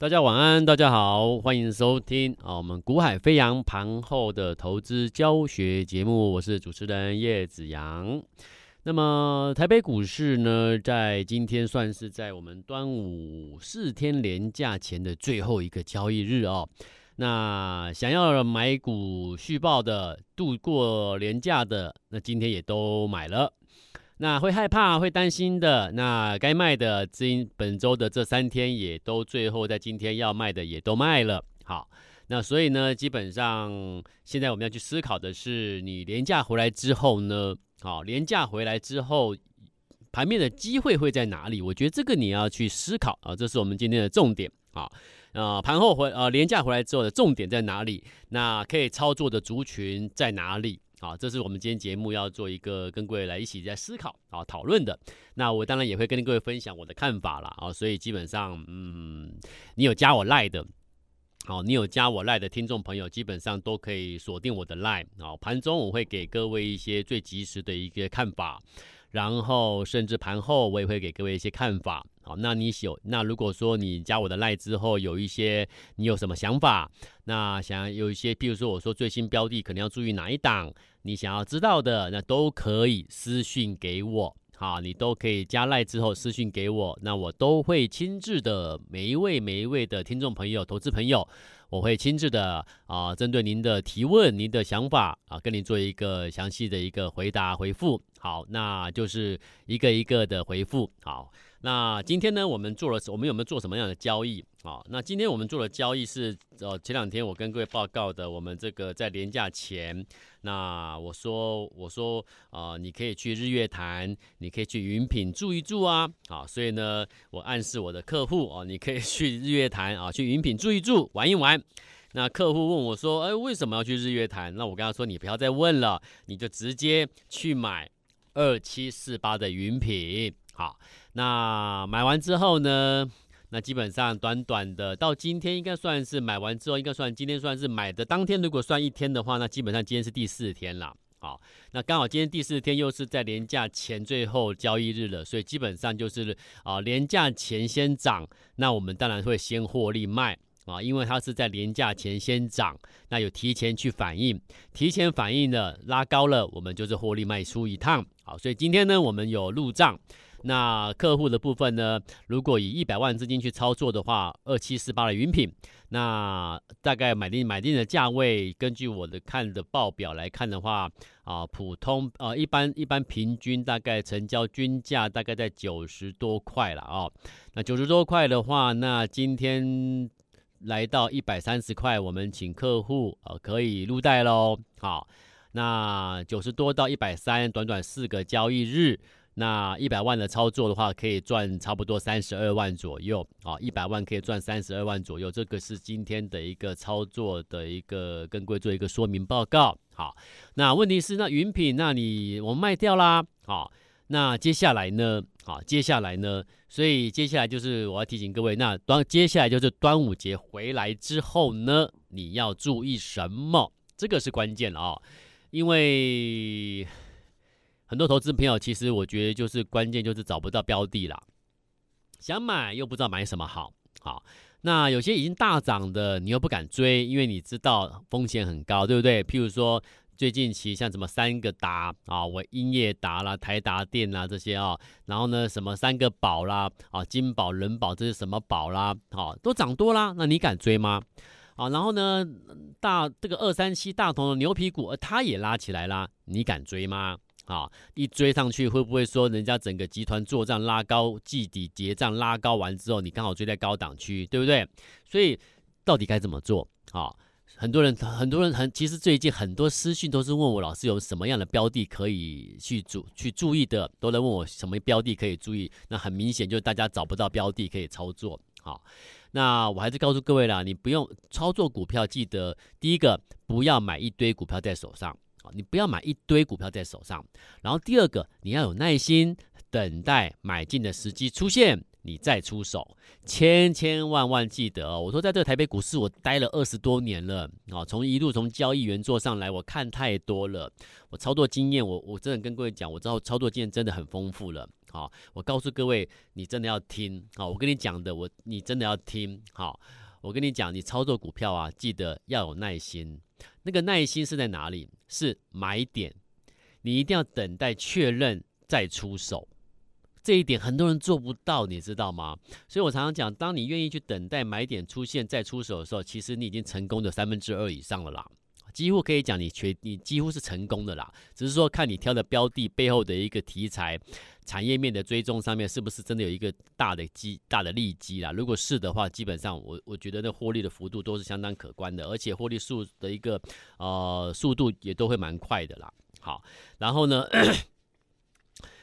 大家晚安，大家好，欢迎收听啊，我们股海飞扬盘后的投资教学节目，我是主持人叶子阳。那么台北股市呢，在今天算是在我们端午四天连假前的最后一个交易日哦。那想要买股续报的，度过连假的，那今天也都买了。那会害怕、会担心的，那该卖的，今本周的这三天也都最后在今天要卖的也都卖了。好，那所以呢，基本上现在我们要去思考的是，你连假回来之后呢，好，连假回来之后，盘面的机会会在哪里？我觉得这个你要去思考啊，这是我们今天的重点啊。呃，盘后回呃连假回来之后的重点在哪里？那可以操作的族群在哪里？好，这是我们今天节目要做一个跟各位来一起在思考啊讨论的。那我当然也会跟各位分享我的看法了啊。所以基本上，嗯，你有加我赖的，好，你有加我赖的听众朋友，基本上都可以锁定我的赖啊。盘中我会给各位一些最及时的一个看法，然后甚至盘后我也会给各位一些看法。好，那你有那如果说你加我的赖之后有一些你有什么想法，那想有一些，譬如说我说最新标的可能要注意哪一档，你想要知道的，那都可以私讯给我。好，你都可以加赖之后私讯给我，那我都会亲自的每一位每一位的听众朋友、投资朋友，我会亲自的啊，针对您的提问、您的想法啊，跟您做一个详细的一个回答回复。好，那就是一个一个的回复。好。那今天呢，我们做了，我们有没有做什么样的交易啊？那今天我们做的交易是，呃，前两天我跟各位报告的，我们这个在连假前，那我说，我说，啊、你可以去日月潭，你可以去云品住一住啊，啊，所以呢，我暗示我的客户啊，你可以去日月潭啊，去云品住一住，玩一玩。那客户问我说，哎，为什么要去日月潭？那我跟他说，你不要再问了，你就直接去买二七四八的云品。好，那买完之后呢，那基本上短短的到今天应该算是买完之后，应该算今天算是买的当天。如果算一天的话，那基本上今天是第四天了。好，那刚好今天第四天又是在连假前最后交易日了，所以基本上就是啊，连假前先涨，那我们当然会先获利卖啊，因为它是在连假前先涨，那有提前去反应，提前反应的拉高了，我们就是获利卖出一趟。好，所以今天呢，我们有入账。那客户的部分呢？如果以一百万资金去操作的话，二七四八的云品，那大概买定买定的价位，根据我的看的报表来看的话，啊，普通呃一般一般平均大概成交均价大概在九十多块了啊。那九十多块的话，那今天来到一百三十块，我们请客户啊可以入袋喽。好，那九十多到一百三，短短四个交易日。那一百万的操作的话，可以赚差不多三十二万左右啊！一百万可以赚三十二万左右，这个是今天的一个操作的一个跟各位做一个说明报告。好，那问题是那云品，那你我卖掉啦。好，那接下来呢？好，接下来呢？所以接下来就是我要提醒各位，那端接下来就是端午节回来之后呢，你要注意什么？这个是关键啊，因为。很多投资朋友，其实我觉得就是关键就是找不到标的啦，想买又不知道买什么好。好，那有些已经大涨的，你又不敢追，因为你知道风险很高，对不对？譬如说最近期像什么三个达啊，我英业达啦、台达电啦这些啊，然后呢什么三个宝啦啊，金宝、人保这是什么宝啦，好，都涨多啦，那你敢追吗？啊，然后呢大这个二三七大同的牛皮股，它也拉起来啦，你敢追吗？啊，一追上去会不会说人家整个集团做账拉高，季底结账拉高完之后，你刚好追在高档区，对不对？所以到底该怎么做？啊，很多人很多人很，其实最近很多私讯都是问我老师有什么样的标的可以去注去注意的，都在问我什么标的可以注意。那很明显就是大家找不到标的可以操作。好，那我还是告诉各位啦，你不用操作股票，记得第一个不要买一堆股票在手上啊。你不要买一堆股票在手上，然后第二个，你要有耐心等待买进的时机出现，你再出手。千千万万记得哦，我说在这个台北股市我待了二十多年了啊，从一路从交易员做上来，我看太多了，我操作经验，我我真的跟各位讲，我知道操作经验真的很丰富了。好，我告诉各位，你真的要听，好，我跟你讲的，我你真的要听，好，我跟你讲，你操作股票啊，记得要有耐心。那个耐心是在哪里？是买点，你一定要等待确认再出手。这一点很多人做不到，你知道吗？所以我常常讲，当你愿意去等待买点出现再出手的时候，其实你已经成功的三分之二以上了啦。几乎可以讲，你全你几乎是成功的啦。只是说看你挑的标的背后的一个题材、产业面的追踪上面是不是真的有一个大的机、大的利基啦。如果是的话，基本上我我觉得那获利的幅度都是相当可观的，而且获利数的一个呃速度也都会蛮快的啦。好，然后呢，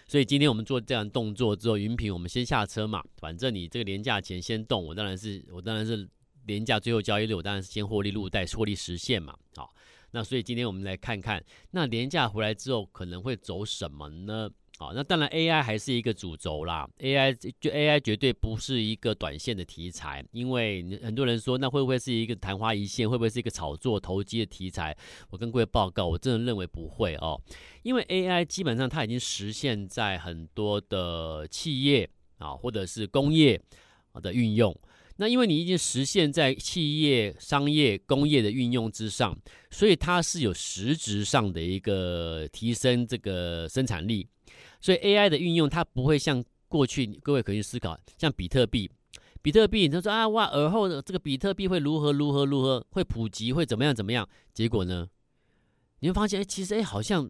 所以今天我们做这样动作之后，云平我们先下车嘛，反正你这个廉价钱先动，我当然是我当然是廉价最后交易日，我当然是先获利入袋，获利实现嘛。好。那所以今天我们来看看，那廉价回来之后可能会走什么呢？好，那当然 AI 还是一个主轴啦，AI 就 AI 绝对不是一个短线的题材，因为很多人说那会不会是一个昙花一现，会不会是一个炒作投机的题材？我跟各位报告，我真的认为不会哦，因为 AI 基本上它已经实现在很多的企业啊或者是工业的运用。那因为你已经实现在企业、商业、工业的运用之上，所以它是有实质上的一个提升这个生产力。所以 AI 的运用，它不会像过去各位可以思考，像比特币，比特币，他说啊哇，而后的这个比特币会如何如何如何会普及，会怎么样怎么样？结果呢，你会发现，哎，其实哎，好像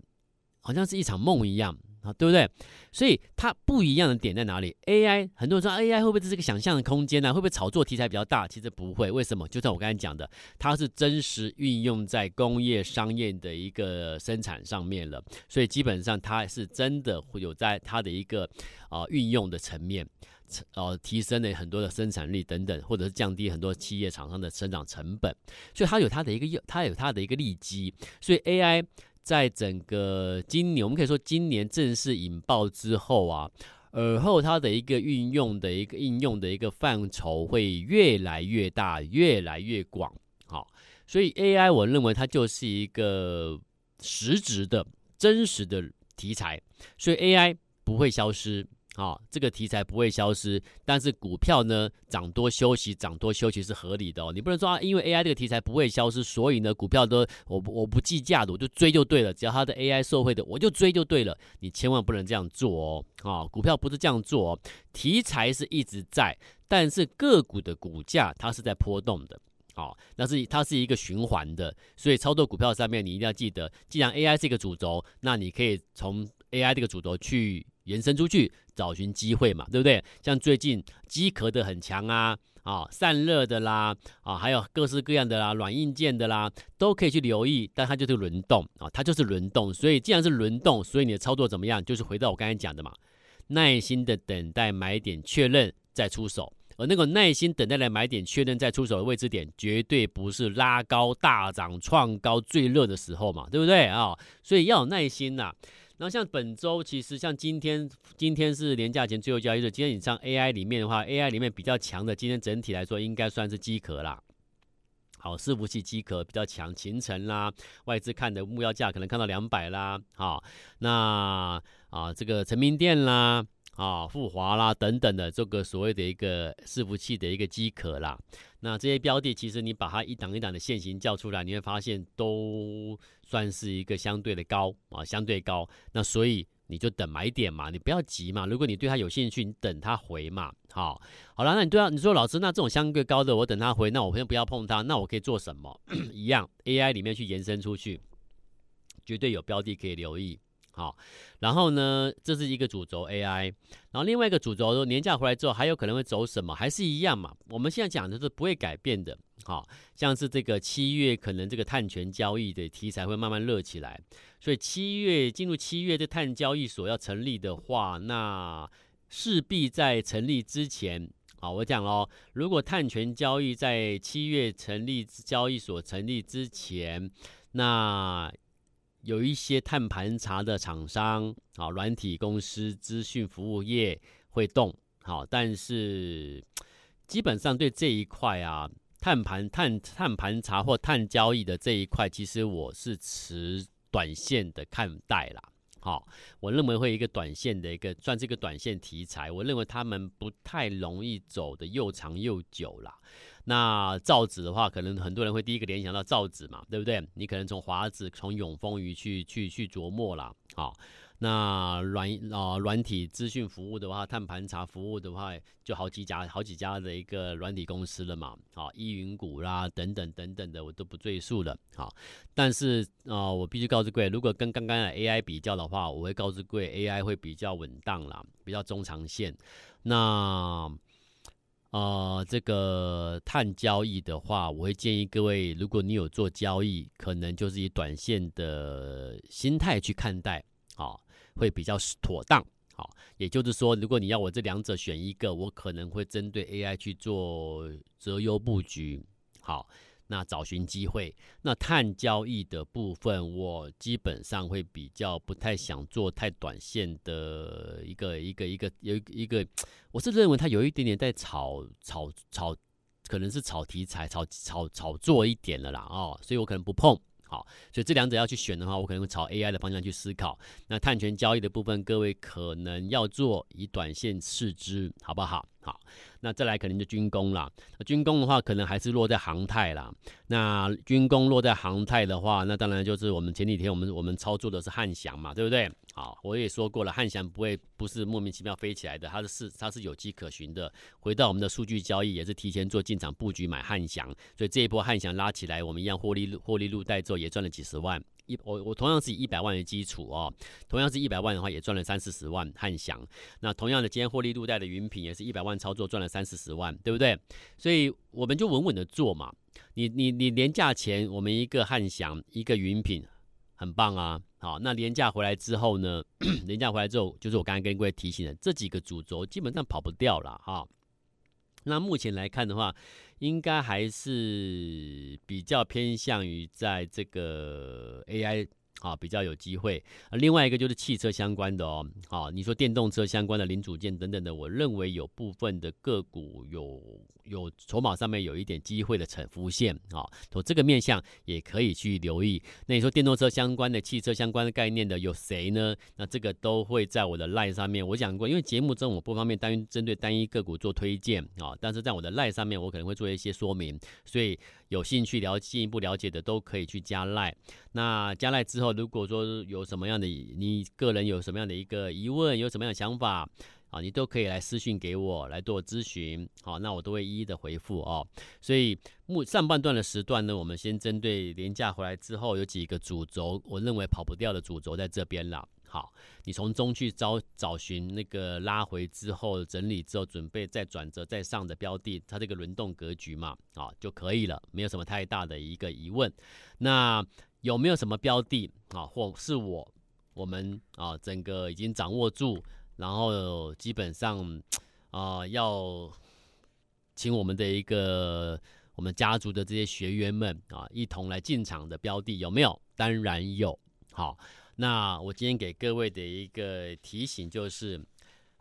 好像是一场梦一样。啊，对不对？所以它不一样的点在哪里？AI 很多人说 AI 会不会是个想象的空间呢、会不会炒作题材比较大？其实不会，为什么？就像我刚才讲的，它是真实运用在工业商业的一个生产上面了，所以基本上它是真的会有在它的一个啊、呃、运用的层面，呃提升了很多的生产力等等，或者是降低很多企业厂商的生长成本，所以它有它的一个它有它的一个利基，所以 AI。在整个今年，我们可以说今年正式引爆之后啊，而后它的一个运用的一个应用的一个范畴会越来越大，越来越广。好，所以 AI 我认为它就是一个实质的真实的题材，所以 AI 不会消失。好、哦，这个题材不会消失，但是股票呢，涨多休息，涨多休息是合理的哦。你不能说啊，因为 AI 这个题材不会消失，所以呢，股票都我我不计价的，我就追就对了。只要它的 AI 受惠的，我就追就对了。你千万不能这样做哦。啊、哦，股票不是这样做哦，题材是一直在，但是个股的股价它是在波动的。好、哦，那是它是一个循环的，所以操作股票上面你一定要记得，既然 AI 是一个主轴，那你可以从 AI 这个主轴去延伸出去。找寻机会嘛，对不对？像最近机壳的很强啊，啊，散热的啦，啊，还有各式各样的啦，软硬件的啦，都可以去留意。但它就是轮动啊，它就是轮动。所以既然是轮动，所以你的操作怎么样？就是回到我刚才讲的嘛，耐心的等待买点确认再出手。而那个耐心等待来买点确认再出手的位置点，绝对不是拉高大涨创高最热的时候嘛，对不对啊？所以要有耐心呐、然后像本周，其实像今天，今天是年假前最后交易日。今天你上 AI 里面的话，AI 里面比较强的，今天整体来说应该算是机壳啦。好，伺服器机壳比较强，秦城啦，外资看的目标价可能看到两百啦。好，那啊这个成名店啦。啊，富华啦等等的这个所谓的一个伺服器的一个机壳啦，那这些标的其实你把它一档一档的线型叫出来，你会发现都算是一个相对的高啊，相对高。那所以你就等买点嘛，你不要急嘛。如果你对它有兴趣，你等它回嘛。好，好了，那你对啊，你说老师，那这种相对高的，我等它回，那我先不要碰它，那我可以做什么？一样，AI 里面去延伸出去，绝对有标的可以留意。好，然后呢，这是一个主轴 AI，然后另外一个主轴说年假回来之后还有可能会走什么，还是一样嘛？我们现在讲的是不会改变的。好，像是这个七月可能这个碳权交易的题材会慢慢热起来，所以七月进入七月这碳交易所要成立的话，那势必在成立之前，好，我讲喽，如果碳权交易在七月成立交易所成立之前，那有一些碳盘查的厂商，啊，软体公司、资讯服务业会动，好，但是基本上对这一块啊，碳盘、碳碳盘查或碳交易的这一块，其实我是持短线的看待啦，好，我认为会一个短线的一个算是一个短线题材，我认为他们不太容易走的又长又久啦。那造纸的话，可能很多人会第一个联想到造纸嘛，对不对？你可能从华纸、从永丰余去去去琢磨啦。好。那软啊软体资讯服务的话，碳盘查服务的话，就好几家好几家的一个软体公司了嘛。好，依云谷啦等等等等的，我都不赘述了。好，但是啊、我必须告诉各位，如果跟刚刚的 AI 比较的话，我会告诉各位 AI 会比较稳当啦，比较中长线。那呃，这个碳交易的话，我会建议各位，如果你有做交易，可能就是以短线的心态去看待。好。会比较妥当，好，也就是说，如果你要我这两者选一个，我可能会针对 AI 去做择优布局，好，那找寻机会。那碳交易的部分，我基本上会比较不太想做太短线的一个一个一个有一个，我是认为它有一点点在炒炒炒，可能是炒题材、炒炒炒作一点了啦，哦，所以我可能不碰。好，所以这两者要去选的话，我可能会朝 AI 的方向去思考。那碳权交易的部分，各位可能要做以短线视之，好不好？好，那再来可能就军工啦。那军工的话，可能还是落在航太啦。那军工落在航太的话，那当然就是我们前几天我们我们操作的是汉翔嘛，对不对？好，我也说过了，汉翔不会不是莫名其妙飞起来的，它是它是有迹可循的。回到我们的数据交易，也是提前做进场布局买汉翔，所以这一波汉翔拉起来，我们一样获利获利入袋之后也赚了几十万。一我我同样是以一百万的基础哦，同样是一百万的话，也赚了三四十万汉翔。那同样的，今天获利度带的云品也是一百万操作赚了三四十万，对不对？所以我们就稳稳的做嘛。你你你连价前，我们一个汉翔，一个云品，很棒啊。好，那连价回来之后呢？连价回来之后，就是我刚才跟各位提醒的这几个主轴，基本上跑不掉了哈。那目前来看的话，应该还是比较偏向于在这个 AI 啊比较有机会。另外一个就是汽车相关的哦，好，你说电动车相关的零组件等等的，我认为有部分的个股有。有筹码上面有一点机会的呈浮现啊，从这个面向也可以去留意。那你说电动车相关的、汽车相关的概念的有谁呢？那这个都会在我的 LINE 上面我讲过，因为节目中我不方便单针对单一个股做推荐啊，但是在我的 LINE 上面我可能会做一些说明，所以有兴趣了进一步了解的都可以去加 LINE。那加 LINE 之后，如果说有什么样的你个人有什么样的一个疑问，有什么样的想法？啊，你都可以来私信给我来做咨询，好，那我都会一一的回复哦。所以目上半段的时段呢，我们先针对廉价回来之后有几个主轴，我认为跑不掉的主轴在这边了。好，你从中去找找寻那个拉回之后整理之后准备再转折再上的标的，它这个轮动格局嘛，啊就可以了，没有什么太大的一个疑问。那有没有什么标的啊，或是我我们啊整个已经掌握住？然后基本上，啊、要请我们的一个我们家族的这些学员们啊，一同来进场的标的有没有？当然有。好，那我今天给各位的一个提醒就是，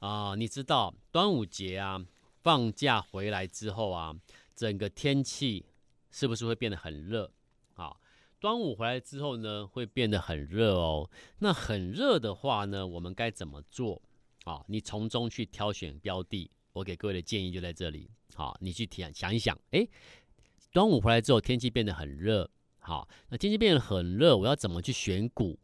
啊、你知道端午节啊，放假回来之后啊，整个天气是不是会变得很热？好，端午回来之后呢，会变得很热哦。那很热的话呢，我们该怎么做？好，你从中去挑选标的，我给各位的建议就在这里。好，你去想想一想，诶，端午回来之后天气变得很热，好，那天气变得很热，我要怎么去选股？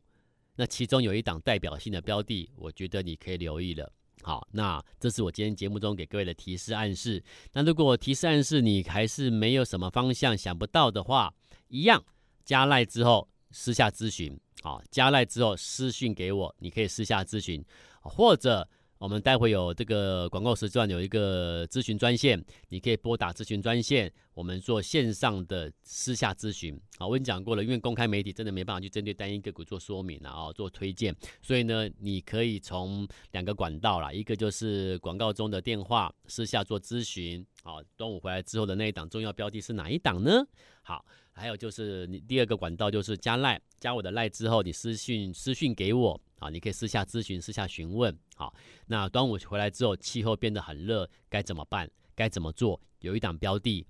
那其中有一档代表性的标的，我觉得你可以留意了。好，那这是我今天节目中给各位的提示暗示。那如果提示暗示你还是没有什么方向想不到的话，一样加赖之后私下咨询。啊，加赖之后私讯给我，你可以私下咨询。或者我们待会有这个广告时段有一个咨询专线，你可以拨打咨询专线，我们做线上的私下咨询。啊，我已经讲过了，因为公开媒体真的没办法去针对单一个股做说明啊，做推荐，所以呢，你可以从两个管道啦，一个就是广告中的电话私下做咨询。好，端午回来之后的那一档重要标的是哪一档呢？好，还有就是你第二个管道就是加赖，加我的赖之后，你私讯私讯给我。啊，你可以私下咨询、私下询问。好，那端午回来之后，气候变得很热，该怎么办？该怎么做？有一档标的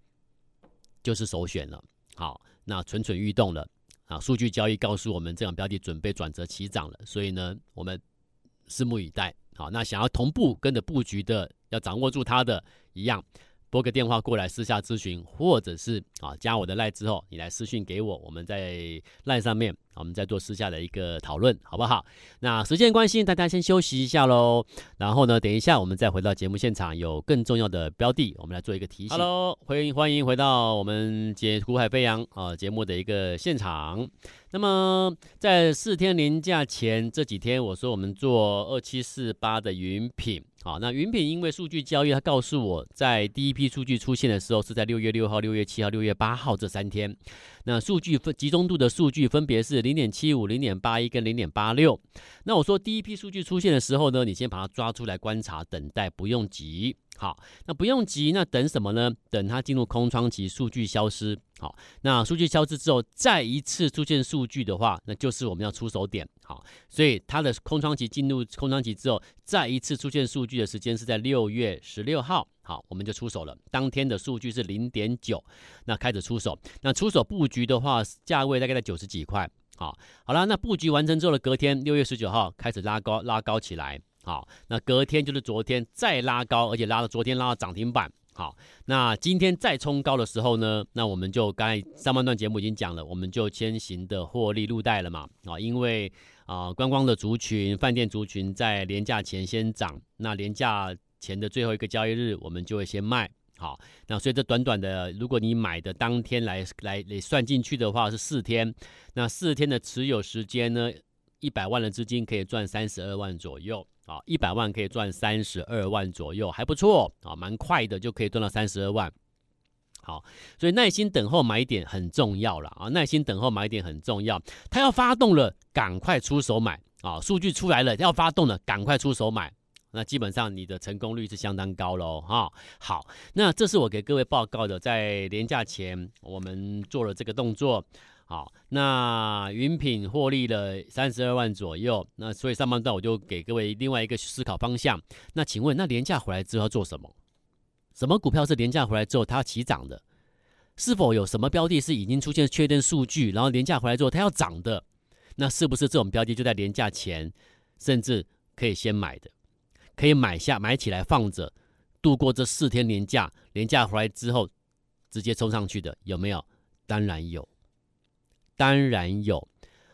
就是首选了。好，那蠢蠢欲动了啊，数据交易告诉我们这档标的准备转折起涨了，所以呢，我们拭目以待。好，那想要同步跟着布局的，要掌握住它的一样。拨个电话过来私下咨询，或者是啊加我的赖之后，你来私讯给我，我们在赖上面，我们再做私下的一个讨论，好不好？那时间关系，大家先休息一下喽。然后呢，等一下我们再回到节目现场，有更重要的标的，我们来做一个提醒。Hello，欢迎欢迎回到我们节股海飞扬啊节目的一个现场。那么在四天连假前这几天，我说我们做二七四八的云品。好，那云品因为数据交易，他告诉我在第一批数据出现的时候是在六月六号、六月七号、六月八号这三天。那数据分集中度的数据分别是零点七五、零点八一跟零点八六。那我说第一批数据出现的时候呢，你先把它抓出来观察，等待，不用急。好，那不用急，那等什么呢？等它进入空窗期，数据消失。好，那数据消失之后，再一次出现数据的话，那就是我们要出手点。好，所以它的空窗期进入空窗期之后，再一次出现数据的时间是在六月十六号。好，我们就出手了。当天的数据是零点九，那开始出手。那出手布局的话，价位大概在九十几块。好，好了，那布局完成之后的隔天，六月十九号开始拉高，拉高起来。好，那隔天就是昨天再拉高，而且拉到昨天拉到涨停板。好，那今天再冲高的时候呢，那我们就刚才上半段节目已经讲了，我们就先行的获利入袋了嘛。啊，因为啊，观光的族群、饭店族群在连假前先涨，那连假前的最后一个交易日，我们就会先卖。好，那所以这短短的，如果你买的当天来来算进去的话，是四天。那四天的持有时间呢，一百万的资金可以赚三十二万左右。啊，一百万可以赚三十二万左右，还不错啊，蛮快的就可以赚到三十二万。好，所以耐心等候买点很重要了啊，耐心等候买点很重要。它要发动了，赶快出手买啊！数据出来了，要发动了，赶快出手买。那基本上你的成功率是相当高喽哈。好，那这是我给各位报告的，在连假前我们做了这个动作。好，那云品获利了三十二万左右，那所以上半段我就给各位另外一个思考方向。那请问，那廉价回来之后要做什么？什么股票是廉价回来之后它要起涨的？是否有什么标的是已经出现确认数据，然后廉价回来之后它要涨的？那是不是这种标的就在廉价前，甚至可以先买的，可以买下买起来放着，度过这四天连假，廉价回来之后直接冲上去的有没有？当然有。当然有，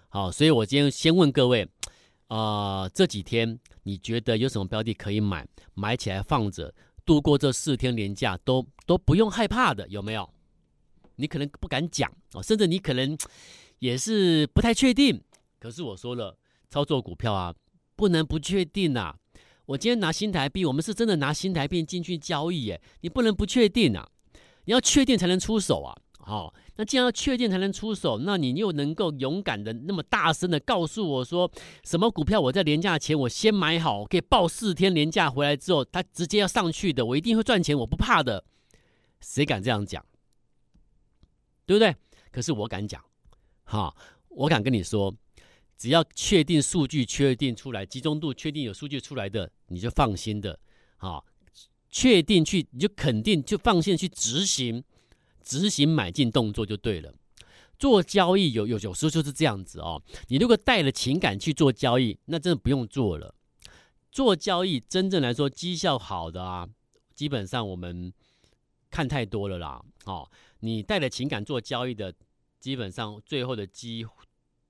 好，所以我今天先问各位，呃，这几天你觉得有什么标的可以买，买起来放着，度过这四天连假都都不用害怕的，有没有？你可能不敢讲哦，甚至你可能 也是不太确定。可是我说了，操作股票啊，不能不确定呐。我今天拿新台币，我们是真的拿新台币进去交易耶，你不能不确定啊，你要确定才能出手啊。好，那既然要确定才能出手，那你又能够勇敢的那么大声的告诉我说，什么股票我在连假前我先买好，可以报四天连假回来之后，它直接要上去的，我一定会赚钱，我不怕的。谁敢这样讲？对不对？可是我敢讲，哈，我敢跟你说，只要确定数据确定出来，集中度确定有数据出来的，你就放心的，好，确定去你就肯定就放心去执行。执行买进动作就对了，做交易有有有时候就是这样子哦。你如果带了情感去做交易，那真的不用做了。做交易真正来说绩效好的啊，基本上我们看太多了啦。哦，你带了情感做交易的，基本上最后的绩，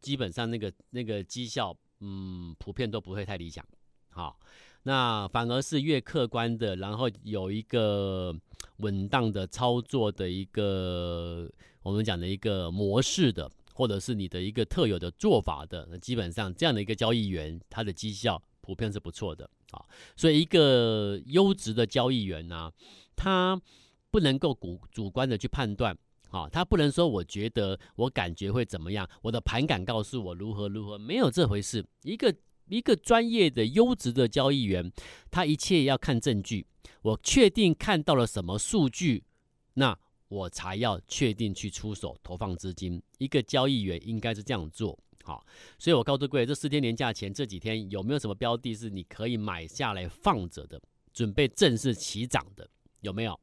基本上那个那个绩效，嗯，普遍都不会太理想。好，那反而是越客观的，然后有一个。稳当的操作的一个，我们讲的一个模式的，或者是你的一个特有的做法的，那基本上这样的一个交易员，他的绩效普遍是不错的啊。所以一个优质的交易员呢，他不能够主主观的去判断啊，他不能说我觉得我感觉会怎么样，我的盘感告诉我如何如何，没有这回事。一个一个专业的优质的交易员，他一切要看证据。我确定看到了什么数据，那我才要确定去出手投放资金。一个交易员应该是这样做，好，所以我告诉各位，这四天年假前这几天有没有什么标的是你可以买下来放着的，准备正式起涨的？有没有？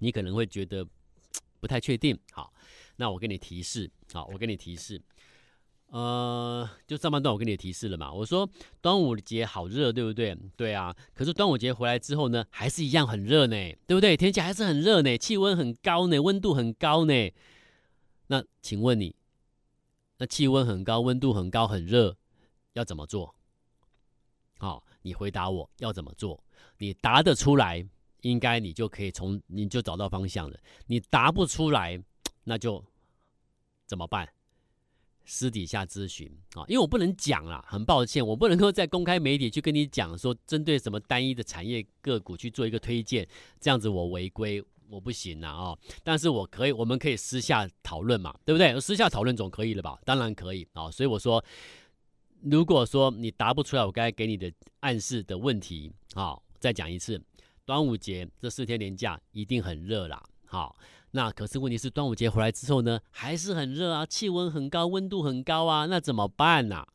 你可能会觉得不太确定，好，那我给你提示，好，我给你提示。呃，就上半段我给你提示了嘛，我说端午节好热，对不对？对啊，可是端午节回来之后呢，还是一样很热呢，对不对？天气还是很热呢，气温很高呢，温度很高呢。那请问你，那气温很高，温度很高，很热，要怎么做？好，你回答我要怎么做？你答得出来，应该你就可以从你就找到方向了。你答不出来，那就怎么办？私底下咨询啊，因为我不能讲啦，很抱歉，我不能够在公开媒体去跟你讲说，针对什么单一的产业个股去做一个推荐，这样子我违规，我不行啦啊。但是我可以，我们可以私下讨论嘛，对不对？私下讨论总可以了吧？当然可以啊。所以我说，如果说你答不出来我刚才给你的暗示的问题，好，再讲一次，端午节这四天连假一定很热啦，好。那可是问题是，端午节回来之后呢，还是很热啊，气温很高，温度很高啊，那怎么办呢、啊？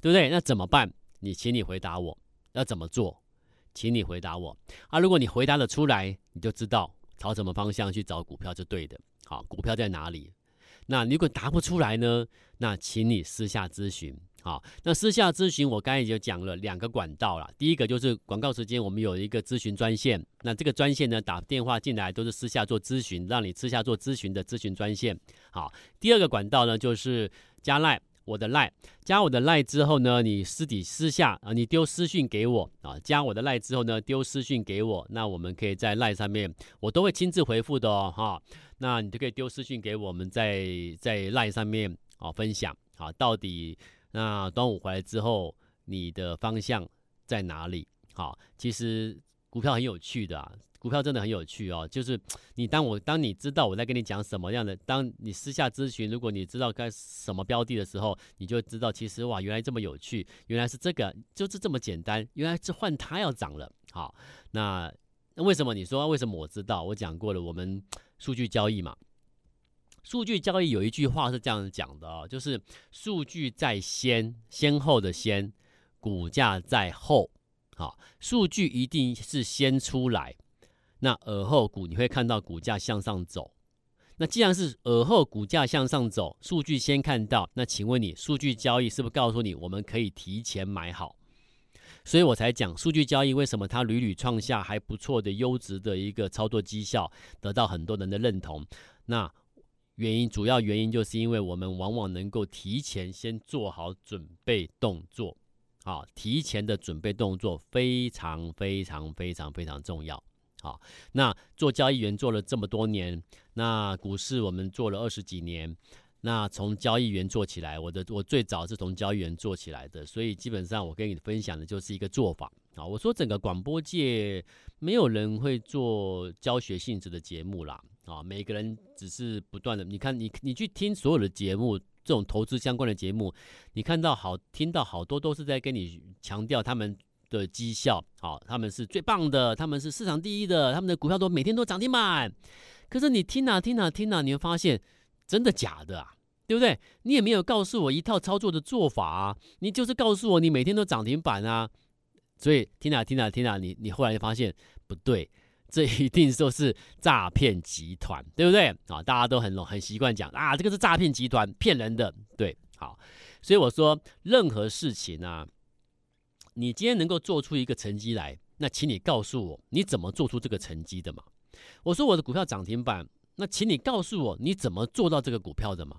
对不对？那怎么办？你，请你回答我，要怎么做？请你回答我啊！如果你回答得出来，你就知道朝什么方向去找股票是对的。好，股票在哪里？那如果答不出来呢？那请你私下咨询。好，那私下咨询，我刚才已经讲了两个管道了。第一个就是广告时间，我们有一个咨询专线。那这个专线呢，打电话进来都是私下做咨询，让你私下做咨询的咨询专线。好，第二个管道呢，就是加赖，我的赖，加我的赖之后呢，你私底私下啊，你丢私讯给我啊，加我的赖之后呢，丢私讯给我，那我们可以在赖上面，我都会亲自回复的哦，哈。那你就可以丢私讯给我们在在赖上面啊分享啊，到底。那端午回来之后，你的方向在哪里？好，其实股票很有趣的啊，股票真的很有趣哦。就是 你当我当你知道我在跟你讲什么样的，当你私下咨询，如果你知道该什么标的的时候，你就知道其实哇，原来这么有趣，原来是这个，就是这么简单，原来是换它要涨了。好，那为什么你说为什么我知道？我讲过了，我们 数据交易嘛。数据交易有一句话是这样讲的哦，就是数据在先，先后的先，股价在后。好，数据一定是先出来，那而后股你会看到股价向上走。那既然是而后股价向上走，数据先看到，那请问你数据交易是不是告诉你我们可以提前买好？所以我才讲数据交易为什么它屡屡创下还不错的优质的一个操作绩效，得到很多人的认同。那原因主要原因就是因为我们往往能够提前先做好准备动作，好，提前的准备动作非常非常非常非常重要，好，那做交易员做了这么多年，那股市我们做了二十几年，那从交易员做起来，我的我最早是从交易员做起来的，所以基本上我跟你分享的就是一个做法。啊，我说整个广播界没有人会做教学性质的节目啦。啊，每个人只是不断的，你看你你去听所有的节目，这种投资相关的节目，你看到好听到好多都是在跟你强调他们的绩效，好，他们是最棒的，他们是市场第一的，他们的股票都每天都涨停板。可是你听啊听啊听啊，你会发现真的假的啊，对不对？你也没有告诉我一套操作的做法啊，你就是告诉我你每天都涨停板啊。所以听啊听啊听啊，你你后来就发现不对，这一定说是诈骗集团，对不对啊？大家都很很习惯讲啊，这个是诈骗集团骗人的，对，好。所以我说，任何事情啊，你今天能够做出一个成绩来，那请你告诉我你怎么做出这个成绩的嘛？我说我的股票涨停板，那请你告诉我你怎么做到这个股票的嘛？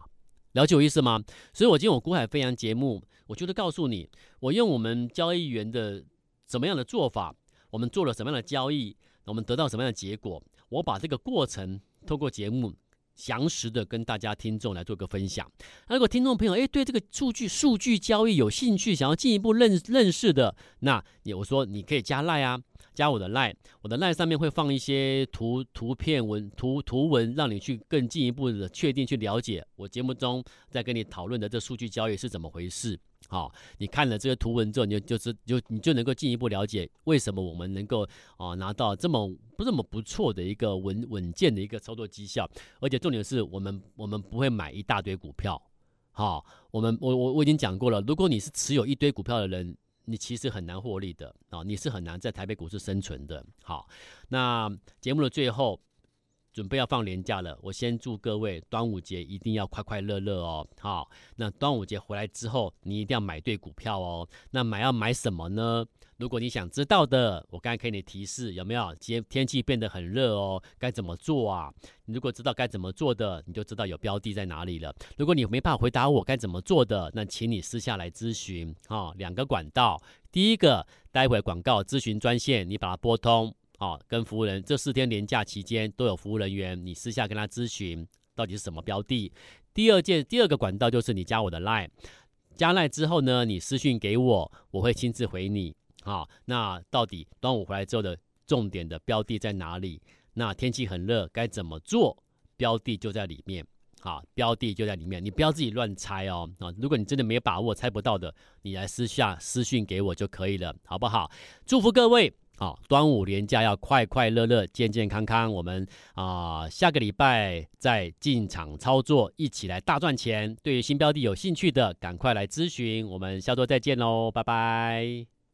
了解我意思吗？所以我今天我股海飞扬节目，我就是告诉你，我用我们交易员的。怎么样的做法？我们做了什么样的交易？我们得到什么样的结果？我把这个过程透过节目详实的跟大家听众来做个分享。那如果听众朋友诶对这个数据数据交易有兴趣，想要进一步认认识的，那你我说你可以加赖啊，加我的赖，我的赖上面会放一些图图片文图图文，让你去更进一步的确定去了解我节目中在跟你讨论的这数据交易是怎么回事。好，你看了这个图文之后，你就就是就你就能够进一步了解为什么我们能够啊拿到这么不这么不错的一个稳稳健的一个操作绩效，而且重点是我们我们不会买一大堆股票。好，我们我我我已经讲过了，如果你是持有一堆股票的人，你其实很难获利的啊，你是很难在台北股市生存的。好，那节目的最后。准备要放年假了，我先祝各位端午节一定要快快乐乐哦。好，那端午节回来之后，你一定要买对股票哦。那买要买什么呢？如果你想知道的，我刚才给你提示有没有？今天天气变得很热哦，该怎么做啊？你如果知道该怎么做的，你就知道有标的在哪里了。如果你没办法回答我该怎么做的，那请你私下来咨询啊。两个管道，第一个，待会广告咨询专线，你把它拨通啊，跟服务人这四天连假期间都有服务人员，你私下跟他咨询到底是什么标的。第二件，第二个管道就是你加我的 line，加 line 之后呢，你私讯给我，我会亲自回你。好，那到底端午回来之后的重点的标的在哪里？那天气很热，该怎么做？标的就在里面。好，标的就在里面，你不要自己乱猜哦。啊，如果你真的没有把握，猜不到的，你来私下私讯给我就可以了，好不好？祝福各位，好，端午连假要快快乐乐、健健康康。我们啊、下个礼拜再进场操作，一起来大赚钱。对于新标的有兴趣的，赶快来咨询。我们下周再见喽，拜拜。